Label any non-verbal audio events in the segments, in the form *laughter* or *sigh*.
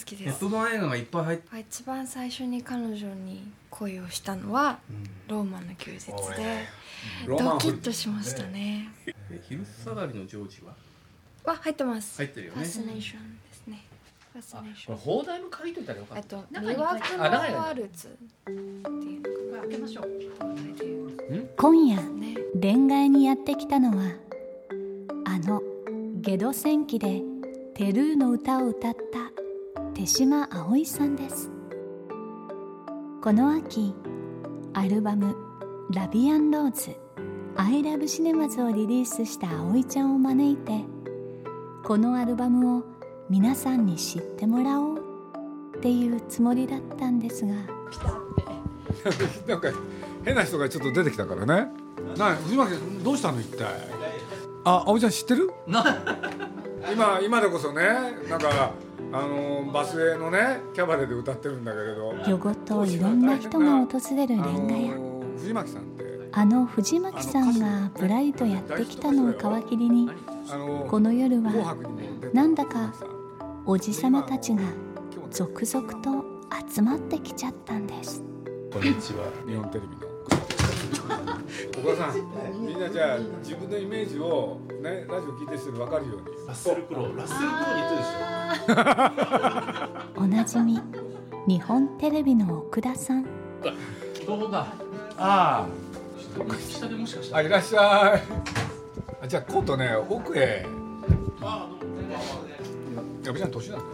好きです。ヘッドバン映画がいっぱい入って一番最初に彼女に恋をしたのはローマの休日でドキッとしましたね。え昼下がりのジョージは？は入ってます。入ってるよね。ファスネーションですね。ファスネーシこれョン放題も書いといたらよかっあと魅惑のワルツっていうのかこれ開けましょう。今夜なね恋愛にやってきたのはあのゲド戦記でテルーの歌を歌った手島葵さんです。この秋アルバム「ラビアンローズ I love cinemas」をリリースした葵ちゃんを招いてこのアルバムを皆さんに知ってもらおうっていうつもりだったんですが。*laughs* なんか変な人がちょっと出てきたからね。な藤巻君どうしたの一体？あ葵ちゃん知ってる？今今でこそねなんかあのバスへのねキャバレーで歌ってるんだけれど。夜ごといろんな人が訪れるあレンガ屋。の藤巻さんって。あの藤巻さんがぶらりとやってきたのを皮切りにこの夜紅はなんだかおじさまたちが続々と集まってきちゃったんです。こんにちは。日本テレビのお母さん。みんなじゃあ自分のイメージをねラジオ聞いてる人に分かるように。ラッセルクロウラッセルクロウに言ってるでしょ。おなじみ日本テレビの奥田さん。どうだ？あ下でもしかしたああいらっしゃい。あじゃあ今度ね奥へ。あどうも。矢部ちゃん年なんだ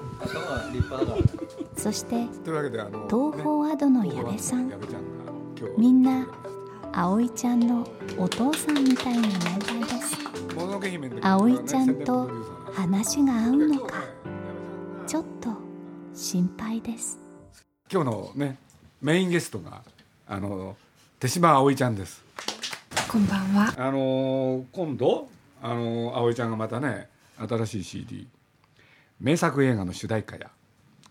そしてというわけであの東宝アドの矢部さん。みんな葵ちゃんのお父さんみたいな年代です。葵ちゃんと話が合うのか？ちょっと心配です。今日のねメインゲストがあの手島葵ちゃんです。こんばんは。あのー今度あのー葵ちゃんがまたね新しい CD 名作映画の主題歌や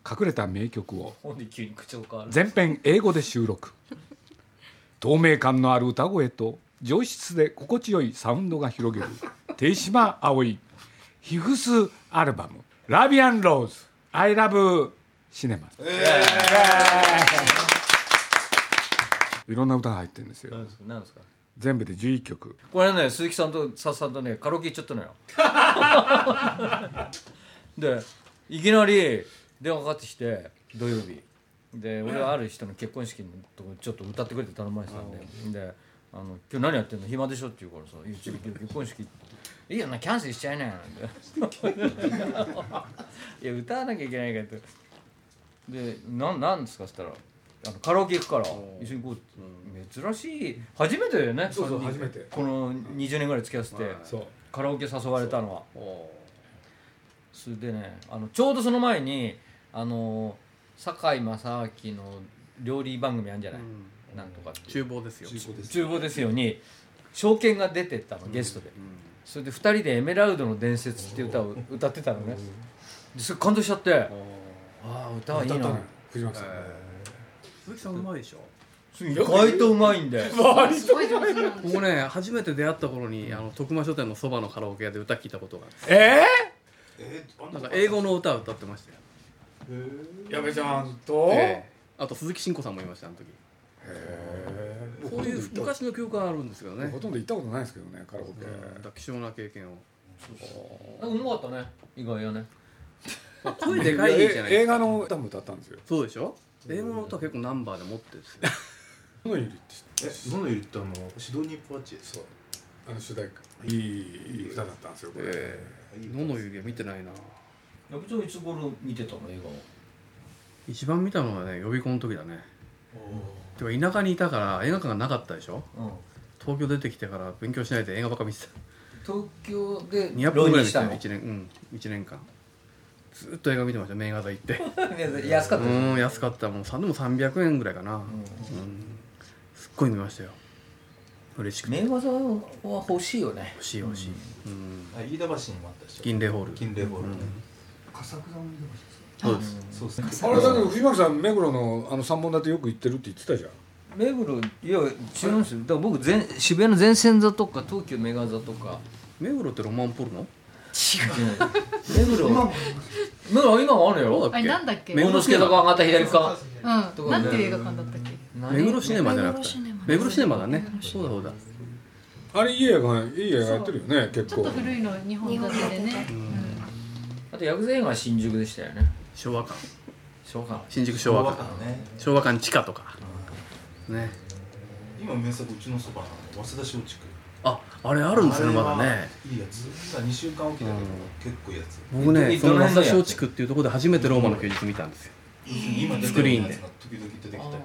隠れた名曲を全編英語で収録透明感のある歌声と上質で心地よいサウンドが広げる手島葵ヒフスアルバム「ラビアンローズ I love シネマ」いろんな歌が入ってるんですよ。何ですか？何ですか？全部で11曲。これね鈴木さんとさっさんとねカラオケ行っちゃったのよ。*laughs* でいきなり電話かかってきて土曜日で俺はある人の結婚式のとこちょっと歌ってくれって頼まれてたんで。であの「今日何やってんの？暇でしょ?」って言うからさ「いやちょっと結婚式。いいよなキャンセルしちゃいなよ」なんて。*laughs* いや歌わなきゃいけないからって。で「なんなんですか?」っつったらあのカラオケ行くから一緒に行こうって、珍しい。初めてだよねそうそう初めて。この20年ぐらい付き合わせて、カラオケ誘われたのは。それでねあのちょうどその前にあの堺正明の料理番組あるんじゃない、なんとか厨房ですよ。厨房ですよ。に証券が出てったのゲストで、それで2人で「エメラルドの伝説」っていう歌を歌ってたのね。でそれ感動しちゃって。ああ歌はいいな。歌ったの？よ藤巻さん。鈴木さんうまいでしょ？意外とうまいんですごい上手なんです僕ね初めて出会った頃にあの徳間書店のそばのカラオケ屋で歌聞いたことがある。ええー、あなんか英語の歌を歌ってましたよ、ー、矢部ちゃんと、ええ。あと鈴木慎吾さんもいましたあの時。そういう昔の記憶があるんですけどね。ほとんど行ったことないですけどねカラオケ、うん貴重な経験を。うまかったね。意外やね。まあ声でかいじゃないえ映ですか。画の歌も歌ったんですよ。そうでしょ？英語の歌結構ナンバーで持ってるんですよ「のゆり」って知ってえ野のゆりってあの？シドニーポワチそうあの主題歌。いい歌だったんですよこれ、ええ。野の湯気見てないな矢部ちゃんいつ頃見てたの映画を？一番見たのはね予備校の時だね。てか田舎にいたから映画館がなかったでしょ？うん。東京出てきてから勉強しないで映画ばっか見てた。東京で200本ぐらい見したたの？よ1年。うん。1年間。ずっと映画見てました名画座行って。*laughs* 安かったうん安かった。もうさでも300円ぐらいかな、うん。すっごい見ましたよ。嬉しくて。名画座は欲しいよね。欲しい欲しい、うん。あ飯田橋にもあったでしょ。銀霊ホール。金霊ホール、そうです。そうですね。あれだけど藤巻さん目黒のあの三本立てよく行ってるって言ってたじゃん。目黒いや違うんですよ。だから僕全渋谷の前線座とか東急メガ座とか。目黒ってロマンポルノ？目黒。目黒今もあるよ。あれなんだっけ？目黒助とか上がった左側。うん。なんていう映画館だったっけ？目黒シネマじゃなくて目黒シネマだね。そうだそうだ。あれいい映画いい映画やってるよね結構。ちょっと古いの日本立てでねあと薬剤映画は新宿でしたよね。昭和館。昭和館。新宿昭和館。館ね。昭和館地下とか。ね。今名作うちのそばなの早稲田松竹。ああれあるんですよねまだね。いいやつ。2週間おきだけど、結構いいやつ。僕ねえそのどの辺でやって松田松竹っていうところで初めてローマの休日見たんですよ。今スクリーンで。るやつが時々出てきたりとか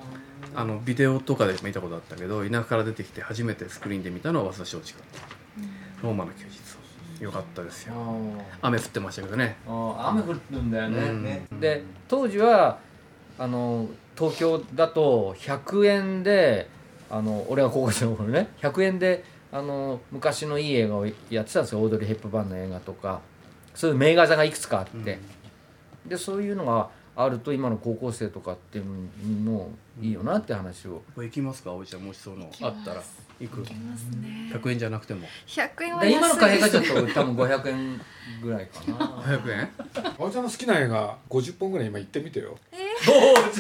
あのビデオとかで見たことあったけど田舎から出てきて初めてスクリーンで見たのは早稲田松竹ローマの休日よかったですよ。雨降ってましたけどね。雨降るんだよね、うん。ね。で当時はあの東京だと100円であの俺が高校生の頃ね100円であの昔のいい映画をやってたんですよ。オードリー・ヘップバーンの映画とか。そういう名画座がいくつかあって、でそういうのがあると今の高校生とかっていうのもいいよなって話を、これ行きますか？おじちゃんもしその。あったら。行く？ますね。100円じゃなくても。100円はで今の貨幣安いです価値だと多分500円ぐらいかな。500円？あおちゃんの好きな映画50本ぐらい今行ってみてよ。ああ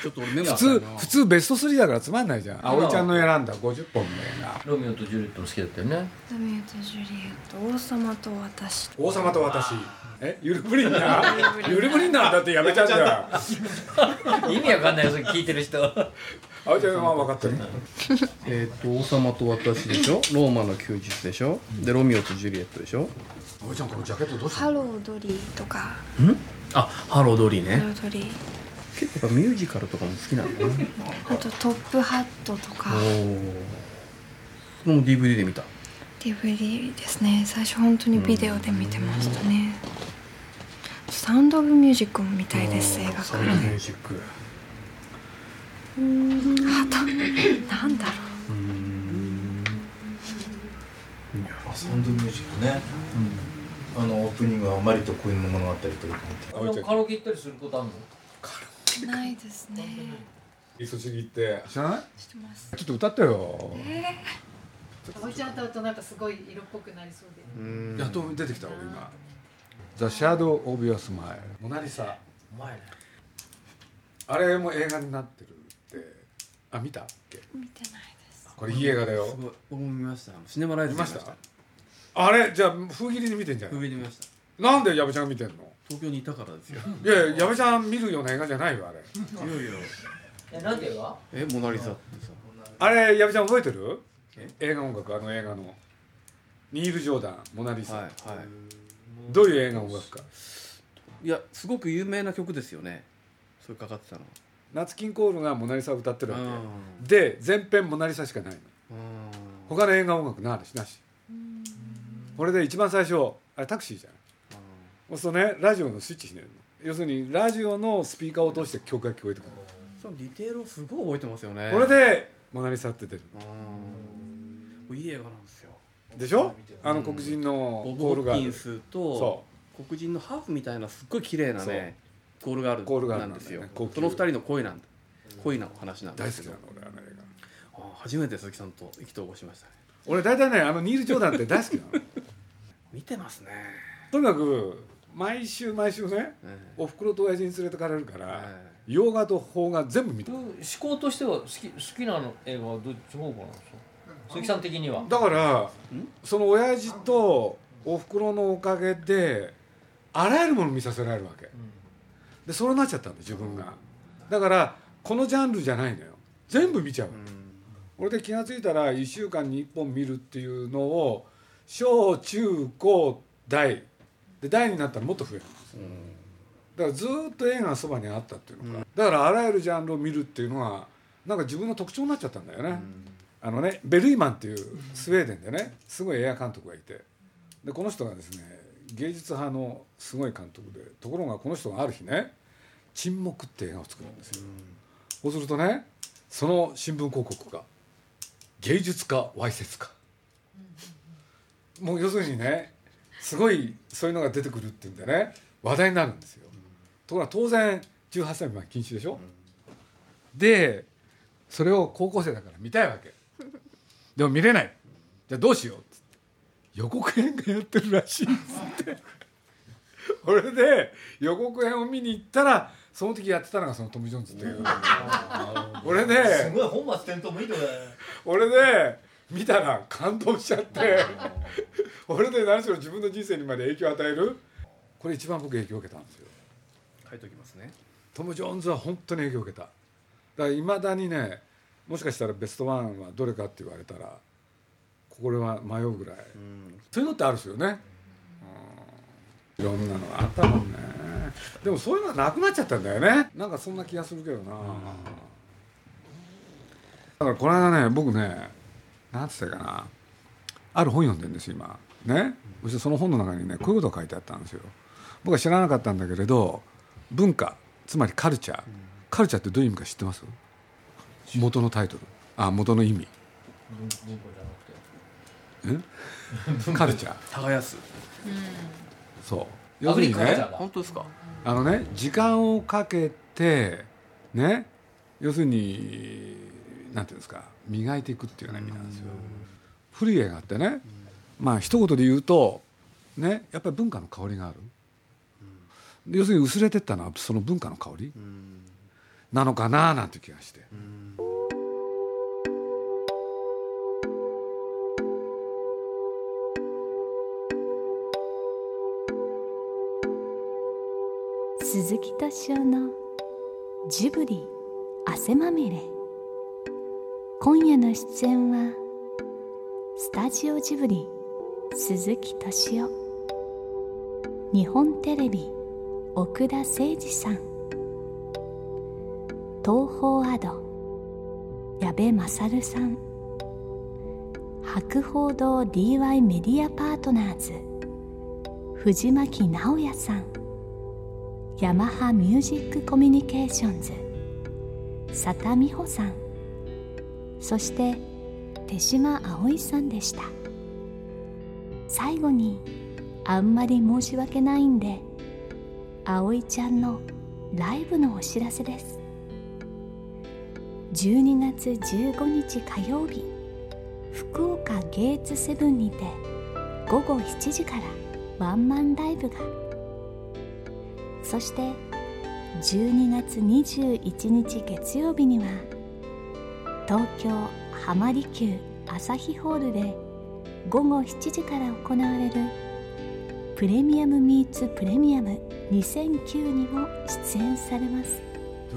ちょっと俺メモ普通普通ベスト3だからつまんないじゃん。葵ちゃんの選んだ50本の映画。ロミオとジュリエットも好きだったよね。ロミオとジュリエット王様と私。王様と私えゆるブリンナーゆるブリンナーだってやめちゃうんだよ。*laughs* 意味わかんないよそれ聞いてる人。葵ちゃんは分かってる？えっと王様と私でしょ？ローマの休日でしょ？でロミオとジュリエットでしょ？葵ちゃんこのジャケットどうしたハロードリーとか。あハロードリーハロねードリー。結構やっぱミュージカルとかも好きなんだねあとトップハットとか。おおそれも DVD で見た DVD ですね。最初本当にビデオで見てましたね。サウンド・オブ・ミュージックも見たいです映画サウンドミュージック。あとなんだろう。あサウンドミュージックね、あのオープニングはマリと恋の物語とか葵ちゃんカラオケ行ったりすることあるの？ないですね。い。そちぎって。知らない？してます。ちょっと歌ってよおいちゃん歌うとなんかすごい色っぽくなりそうで。うん。やっと出てきた俺今「The Shadow of Your Smile」モナリサ。ねあれも映画になってるって。あ見たっけ？見てないです。これいい映画だよ。すごい。僕も見ました。シネマライズ見ました。あれ？じゃあ封切りで見てんじゃない？上で見ました。なんで矢部ちゃん見てんの？東京にいたからですよ。いやいや矢部ちゃん見るような映画じゃないよあれ。いやいや。えなんて映画えモナリザってさ。あれ矢部ちゃん覚えてる？え映画音楽あの映画の。ニール・ジョーダン「モナ・リサ」はいはい。どういう映画音楽か。いやすごく有名な曲ですよね。それかかってたのナツキンコールが「モナ・リサ」を歌ってるわうん。けで全編モナ・リサしかないの。うん。他の映画音楽なし。なしこれで一番最初あれタクシーじゃん。そうするとねラジオのスイッチひねるの。要するにラジオのスピーカーを通して曲が聞こえてくる。そのディテールをすごい覚えてますよね。これで「モナ・リサ」って出る。うんいい映画なんですよ。でしょ？あの黒人のボブ・コールがあるホッキンスとそ黒人のハーフみたいなすっごい綺麗なねコールガールコールガールなんですよね。その二人の恋なんだ。恋の話なんですけど。大好きなの俺あの映画。あ初めて鈴木さんと意気投合しましたね。俺大体ねあのニール・ジョーダンって大好きなの。*laughs* 見てますね。とにかく毎週毎週ねえおふくろと親父に連れてかれるかえらえ。洋画と邦画全部見た。思考としては好き好きなの映画はどっち方向なんですか？鈴木さん的には。だからその親父とおふくろのおかげであらゆるもの見させられるわけ。でそうなっちゃったんだ自分が。だからこのジャンルじゃないのよ。全部見ちゃう俺で気が付いたら1週間に1本見るっていうのを小中高大。で大になったらもっと増える。ん。ですだかだからずっと映画がそばにあったっていうのか、だからあらゆるジャンルを見るっていうのがなんか自分の特徴になっちゃったんだよね、あのねベルイマンっていうスウェーデンでねすごい映画監督がいてでこの人がですね芸術派のすごい監督でところがこの人がある日ね「沈黙」って映画を作るんですよ、そうするとねその新聞広告が「芸術家わいせつか」もう要するにねすごいそういうのが出てくるっていうんでね話題になるんですよ、ところが当然18歳未満禁止でしょ、でそれを高校生だから見たいわけでも見れない。じゃあどうしようっつって。予告編がやってるらしいっつって。これで予告編を見に行ったらその時やってたのがそのトム・ジョーンズっていう。俺ですごい本末転倒もいいとこだね。俺で見たら感動しちゃって。俺で何しろ自分の人生にまで影響を与える。これ一番僕影響を受けたんですよ。書いておきますね。トム・ジョーンズは本当に影響を受けた。だからいまだにねもしかしたらベストワンはどれかって言われたらこれは迷うぐらい、そういうのってあるんですよね、うん、いろんなのがあったもんね。でもそういうのはなくなっちゃったんだよね。なんかそんな気がするけどな、だからこの間ね僕ねなんつったかな。ある本読んでるんですよ今。ね。そしてその本の中にねこういうことが書いてあったんですよ。僕は知らなかったんだけれど文化つまりカルチャー、カルチャーってどういう意味か知ってます？元のタイトル。あ元の意味。え？*laughs* カルチャー。耕す。そう。要するにね本当ですか？あのね時間をかけてね要するになんていうんですか磨いていくっていうような意味なん。ですよ古い映画ってねまあ一言で言うとねやっぱり文化の香りがある。要するに薄れてったのはその文化の香りなのかななんて気がして鈴木敏夫のジブリ汗まみれ。今夜の出演はスタジオジブリ鈴木敏夫。日本テレビ奥田誠二さん。東宝アド矢部勝さん。博報堂 DY メディアパートナーズ藤巻直也さん。ヤマハミュージックコミュニケーションズ佐田美穂さん。そして手島葵さんでした。最後にあんまり申し訳ないんで葵ちゃんのライブのお知らせです。12月15日火曜日福岡ゲーツセブンにて午後7時からワンマンライブがそして12月21日月曜日には東京浜離宮朝日ホールで午後7時から行われるプレミアムミーツプレミアム2009にも出演されます。*laughs*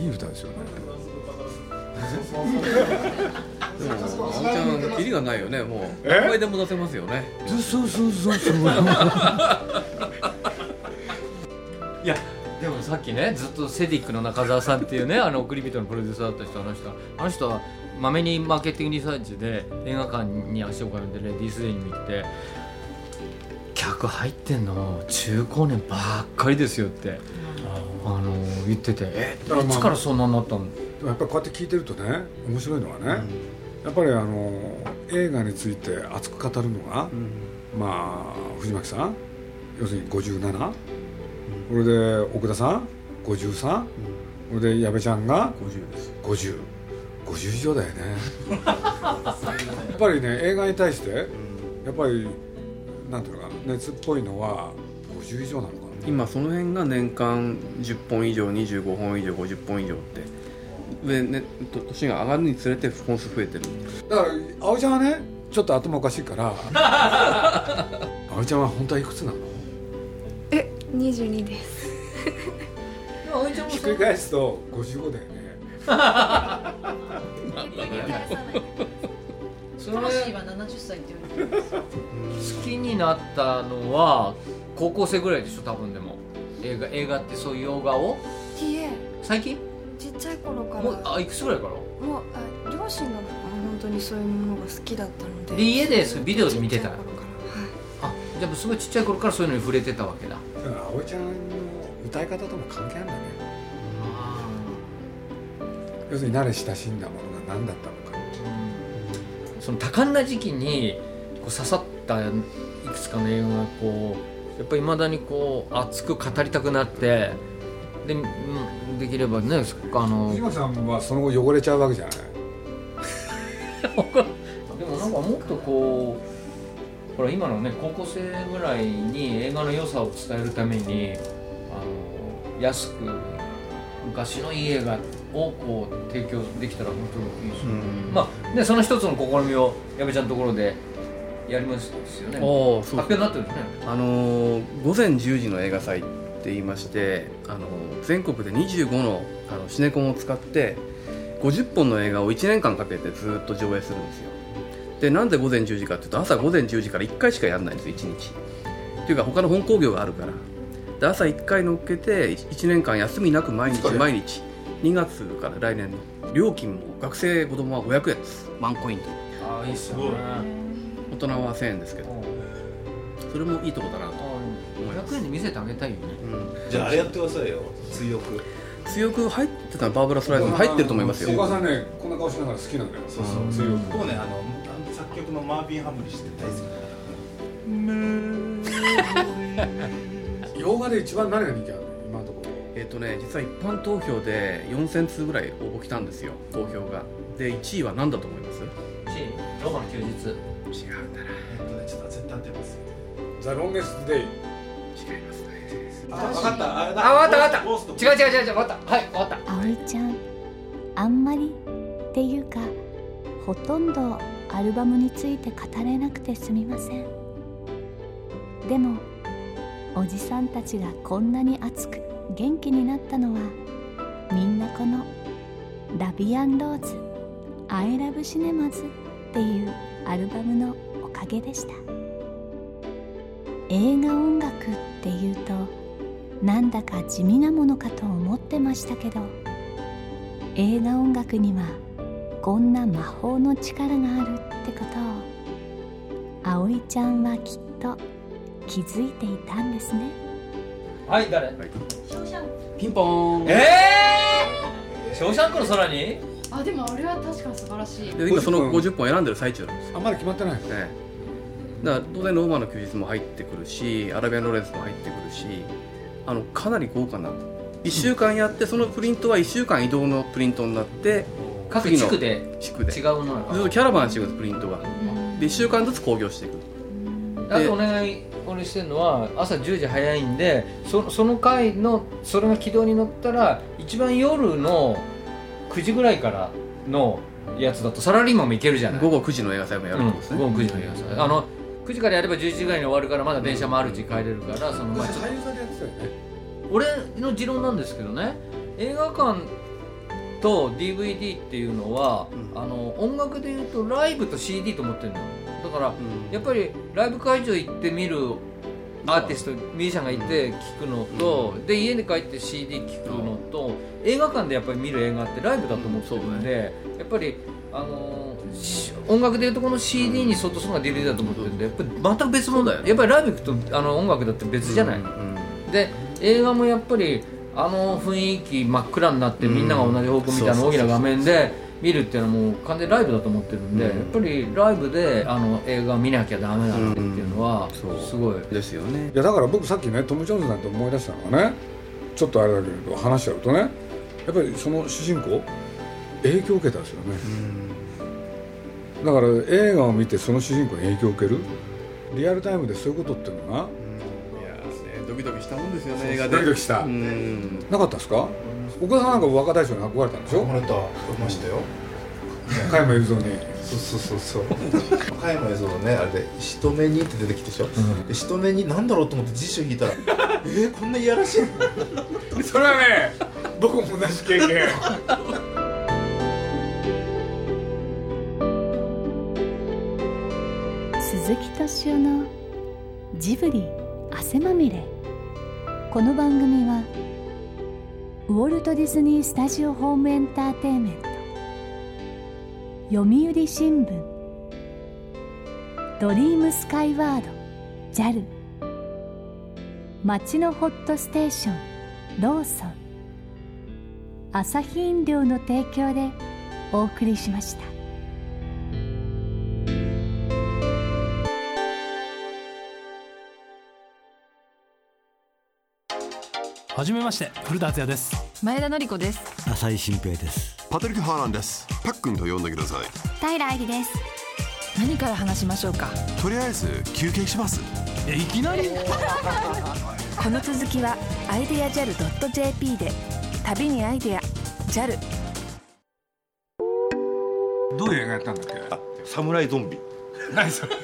いい歌ですよね *laughs* でもあおちゃんキリがないよねもう。え？何回でも出せますよね。そうそうそうそう。いやでもさっきねずっとセディックの中澤さんっていうねあの送り人のプロデューサーだった人あの人。あの人はまめにマーケティングリサーチで映画館に足を運んでレディースデーに見て客入ってんの中高年ばっかりですよってあの言っててえいつからそんなになったの？やっぱりこうやって聞いてるとね面白いのはね、やっぱりあの映画について熱く語るのが、まあ藤巻さん要するに57、これで奥田さん53、これで矢部ちゃんが50です。5050以上だよね。*laughs* やっぱりね映画に対してやっぱりなんていうのかな熱っぽいのは50以上なのかな。今その辺が年間10本以上25本以上50本以上って上ねと年が上がるにつれて本数増えてる。だから葵ちゃんはねちょっと頭おかしいから *laughs* 葵ちゃんは本当はいくつなの？え22です。ひっくり返すと55だよね。そそれ魂は70歳って言われてるんですよ。好きになったのは高校生ぐらいでしょ多分でも。映画映画ってそういう洋画を？いいえ。最近？ちゃい頃から。もうあいくつぐらいから？もうあ両親が本当にそういうものが好きだったので。で家でそれビデオで見てたらはい。あじゃあすごいちっちゃい頃からそういうのに触れてたわけだ。だから葵ちゃんの歌い方とも関係あるんだね。要するに慣れ親しんだものが何だったのか。その多感な時期にこう刺さったいくつかの映画がこうやっぱりいまだにこう熱く語りたくなってでうんできればねあの藤巻さんはその後汚れちゃうわけじゃない。*laughs* でもなんかもっとこうほら今のね高校生ぐらいに映画の良さを伝えるためにあの安く昔のいい映画をこう提供できたら本当にいいですよ、うん。まあねその一つの試みを矢部ちゃんのところでやりますよね。おおそう発表になってるんですね。あのー午前10時の映画祭って言いまして、あのー全国で25のあのシネコンを使って50本の映画を1年間かけてずっと上映するんですよ。でなんで午前10時かっていうと朝午前10時から1回しかやらないんですよ1日。っていうか他の本興行があるから。で朝1回乗っけて1年間休みなく毎日毎日。2月から来年の。料金も学生子供は500円です。ワンコインと。ああいいっすよね。大人は1000円ですけど。それもいいとこだなと思います。500円で見せてあげたいよねうん。じゃああれやってくださいよ。追憶。強く入ってたのバーブラ・ストライドも入ってると思いますよ。お母さんねこんな顔しながら好きなんだよ。そうそう強く僕ねあの作曲のマービン・ハムリッシュって大好きだから。洋画で一番何が人気あるの？今のところ。えっ、とね実は一般投票で4000通ぐらい応募来たんですよ。投票が。で1位は何だと思います？ローマの休日。違うんだな。えっとねちょっと絶対当てますよ。ザ・ロンゲスト・デイあ分かった。あれあわかったわかった。違う違う違う違う。わかった。はいわかった。葵ちゃん。あんまりっていうかほとんどアルバムについて語れなくてすみません。でもおじさんたちがこんなに熱く元気になったのはみんなこの「ラビアンローズ I love cinemas」っていうアルバムのおかげでした。映画音楽っていうとなんだか地味なものかと思ってましたけど映画音楽にはこんな魔法の力があるってことを葵ちゃんはきっと気づいていたんですね。はい誰？ピンポーン。ええショーシャンクの空に？あでもあれは確かに素晴らしい。で今その50本選んでる最中なんですよ。あまだ決まってないの？ねだから当然ローマの休日も入ってくるしアラビアン・ロレンスも入ってくるしあのかなり豪華な1週間やってそのプリントは1週間移動のプリントになって各地区で地区で。違うものなのずっとキャラバンしていくんですプリントが。で1週間ずつ興行していく。あとお願い俺してるのは朝10時早いんでそその回のそれが軌道に乗ったら一番夜の9時ぐらいからのやつだとサラリーマンも行けるじゃない。午後9時の映画祭もやるってことですね、うん、午後9時の映画祭。あの9時からやれば11時ぐらいに終わるからまだ電車もあるし帰れるからそのまあちょっとよ *laughs* ね俺の持論なんですけどね映画館と DVD っていうのは、うん。あの音楽でいうとライブと CD と思ってるのよ。だからうん。やっぱりライブ会場行って見るアーティストミュージシャンがいて聴くのと、で家に帰って CD 聴くのと、映画館でやっぱり見る映画ってライブだと思ってるんで、やっぱりあの音楽でいうとこの CD に相当するのが DVD だと思ってるんでやっぱり全く別物だよやっぱりライブ行くとあの音楽だって別じゃない、うんうんで映画もやっぱりあの雰囲気真っ暗になってみんなが同じ方向みたいな大きな画面で見るっていうのはもう完全にライブだと思ってるんで、うん。やっぱりライブであの映画を見なきゃダメだっていうのはすごい、ですよね。いやだから僕さっきねトム・ジョーンズなんて思い出したのがねちょっとあれだけど話しちゃうとねやっぱりその主人公影響を受けたんですよね。だから映画を見てその主人公に影響を受ける？リアルタイムでそういうことっていうのがキドキしたもんですよね映画で。ドキドキした。うん。なかったですか？岡田さんなんか若大将に憧れた。んでしょ生まれたいましたよ。加山雄三に。そうそうそうそう。*laughs* 加山映像のねあれで「人目に」って出てきてでしょ、で人目に何だろうと思って辞書引いたら *laughs* えー、こんないやらしいの？*laughs* それはね僕も同じ経験敏夫のジブリ汗まみれこの番組はウォルト・ディズニー・スタジオ・ホーム・エンターテインメント読売新聞ドリームスカイワード JAL 町のホットステーションローソンアサヒ飲料の提供でお送りしました。はじめまして古田敦也です。前田紀子です。浅井新平です。パトリック・ハーランです。パックンと呼んでください。平愛理です。何から話しましょうか？とりあえず休憩します。えいきなり。*laughs* この続きはアイデア JAL.jp で旅にアイデア JAL どういう映画やったんだっけ？サムライゾンビ何それ。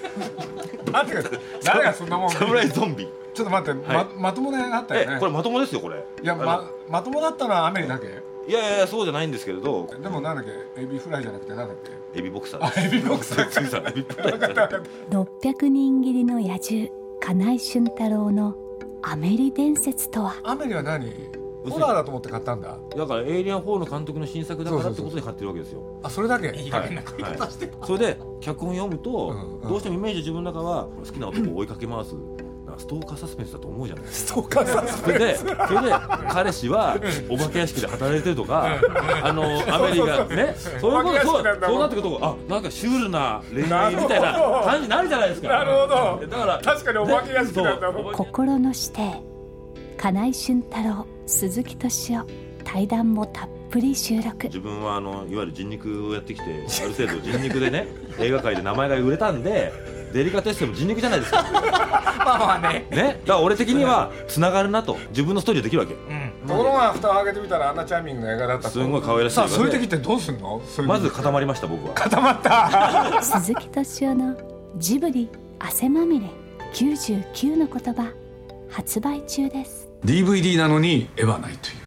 待ってください誰がそんなもんサムライゾンビ。ちょっと待って、ままともな映画あったよね。これまともですよこれ。いやままともだったのはアメリだけ。いやいやそうじゃないんですけれど。でもなんだっけ？エビフライじゃなくてなんだっけ？エビボクサー。エビボクサー。エビボクサー。600人切りの野獣金井俊太郎のアメリ伝説とは？アメリは何？ホラーだと思って買ったんだ？だから「エイリアン4」の監督の新作だからってことで買ってるわけですよ。あそれだけ？い。い加減な食い方して、はい、それで脚本読むと、どうしてもイメージ自分の中は好きな男を追いかけ回すストーカーサスペンスだと思うじゃない。ですかストーカーサスペンス。それでそれで彼氏はお化け屋敷で働いてるとかあのアメリカね。そういうことそうそうなってくるとあなんかシュールな恋愛みたいな感じになるじゃないですか。なるほど。だから確かにお化け屋敷なんだ心の師弟金井俊太郎鈴木敏夫対談もたっぷり収録。自分はあのいわゆる人肉をやってきてある程度人肉でね *laughs* 映画界で名前が売れたんでデリカテッセも人肉じゃないですか。*laughs* まあまあね。ね。だから俺的にはつながるなと自分のストーリーできるわけ、うん。ところが蓋を開けてみたらあんなチャーミングな映画だった。すごい可愛らしいさあそういう時ってどうすんの？まず固まりました僕は。固まった。*laughs* 鈴木敏夫のジブリ汗まみれ99の言葉発売中です DVD なのに絵はないという。